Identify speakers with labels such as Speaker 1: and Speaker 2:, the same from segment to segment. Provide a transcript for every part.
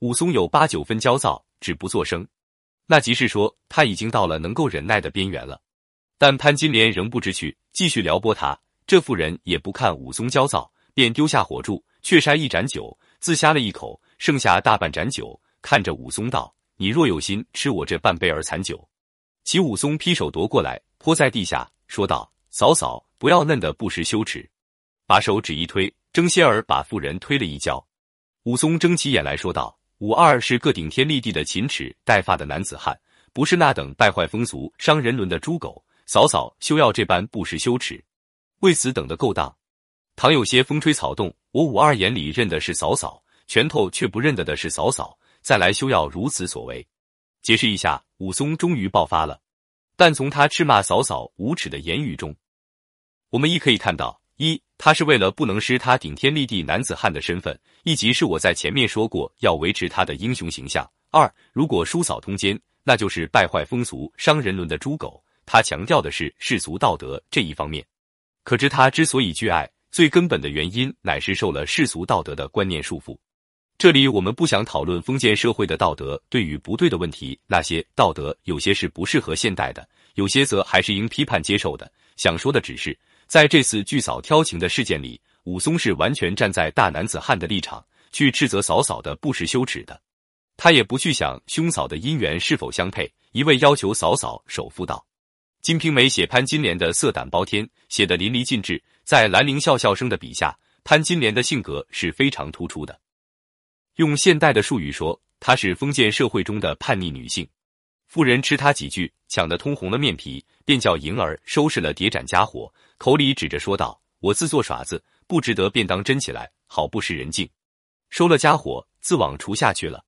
Speaker 1: 武松有八九分焦躁，只不作声，那即是说他已经到了能够忍耐的边缘了。但潘金莲仍不知趣，继续撩拨他。这妇人也不看武松焦躁，便丢下火柱，却筛一盏酒，自呷了一口，剩下大半盏酒，看着武松道：“你若有心吃我这半杯儿残酒。”齐武松劈手夺过来，泼在地下，说道：“嫂嫂，不要嫩的不识羞耻。”把手指一推，争先儿把妇人推了一跤。武松睁起眼来说道：“武二是个顶天立地的勤齿带发的男子汉，不是那等败坏风俗、伤人伦的猪狗。嫂嫂休要这般不识羞耻，为此等得够当。倘有些风吹草动，我武二眼里认的是嫂嫂，拳头却不认得的是嫂嫂。再来休要如此所为。”解释一下，武松终于爆发了。但从他斥骂嫂嫂无耻的言语中，我们亦可以看到：一，他是为了不能失他顶天立地男子汉的身份；一即是我在前面说过要维持他的英雄形象。二，如果叔嫂通奸，那就是败坏风俗、伤人伦的猪狗。他强调的是世俗道德这一方面，可知他之所以惧爱，最根本的原因乃是受了世俗道德的观念束缚。这里我们不想讨论封建社会的道德对与不对的问题，那些道德有些是不适合现代的，有些则还是应批判接受的。想说的只是，在这次巨嫂挑情的事件里，武松是完全站在大男子汉的立场去斥责嫂嫂的不识羞耻的，他也不去想兄嫂的姻缘是否相配，一味要求嫂嫂守妇道。金瓶梅写潘金莲的色胆包天，写得淋漓尽致，在兰陵笑笑生的笔下，潘金莲的性格是非常突出的。用现代的术语说，她是封建社会中的叛逆女性。妇人吃他几句，抢得通红了面皮，便叫银儿收拾了叠盏家伙，口里指着说道：“我自做耍子，不值得便当真起来，好不识人境。”收了家伙，自往厨下去了。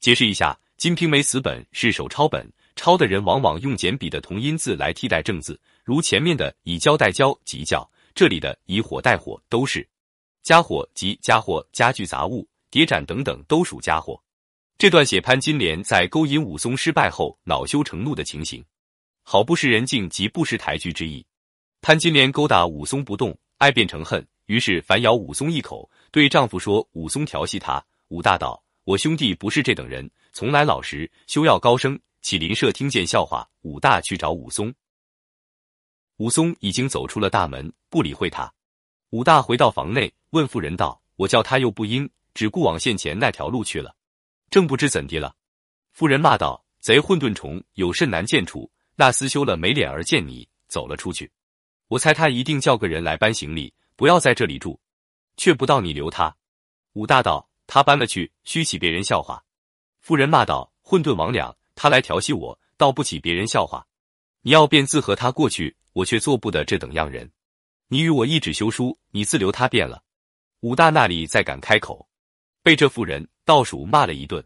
Speaker 1: 解释一下，《金瓶梅》死本是手抄本，抄的人往往用简笔的同音字来替代正字，如前面的以胶代胶即胶，这里的以火代火都是家伙即家伙，家具杂物。叠盏等等都属家伙。这段写潘金莲在勾引武松失败后恼羞成怒的情形，好不识人境及不识抬举之意。潘金莲勾搭武松不动，爱变成恨，于是反咬武松一口，对丈夫说：“武松调戏她。”武大道：“我兄弟不是这等人，从来老实，休要高声。”启邻舍听见笑话，武大去找武松。武松已经走出了大门，不理会他。武大回到房内，问妇人道：“我叫他又不应。”只顾往县前那条路去了，正不知怎地了。妇人骂道：“贼混沌虫，有甚难见处？那厮休了没脸儿见你，走了出去。我猜他一定叫个人来搬行李，不要在这里住，却不到你留他。”武大道：“他搬了去，须起别人笑话。”妇人骂道：“混沌魍魉，他来调戏我，倒不起别人笑话。你要便自和他过去，我却做不得这等样人。你与我一纸休书，你自留他便了。”武大那里再敢开口？被这妇人倒数骂了一顿。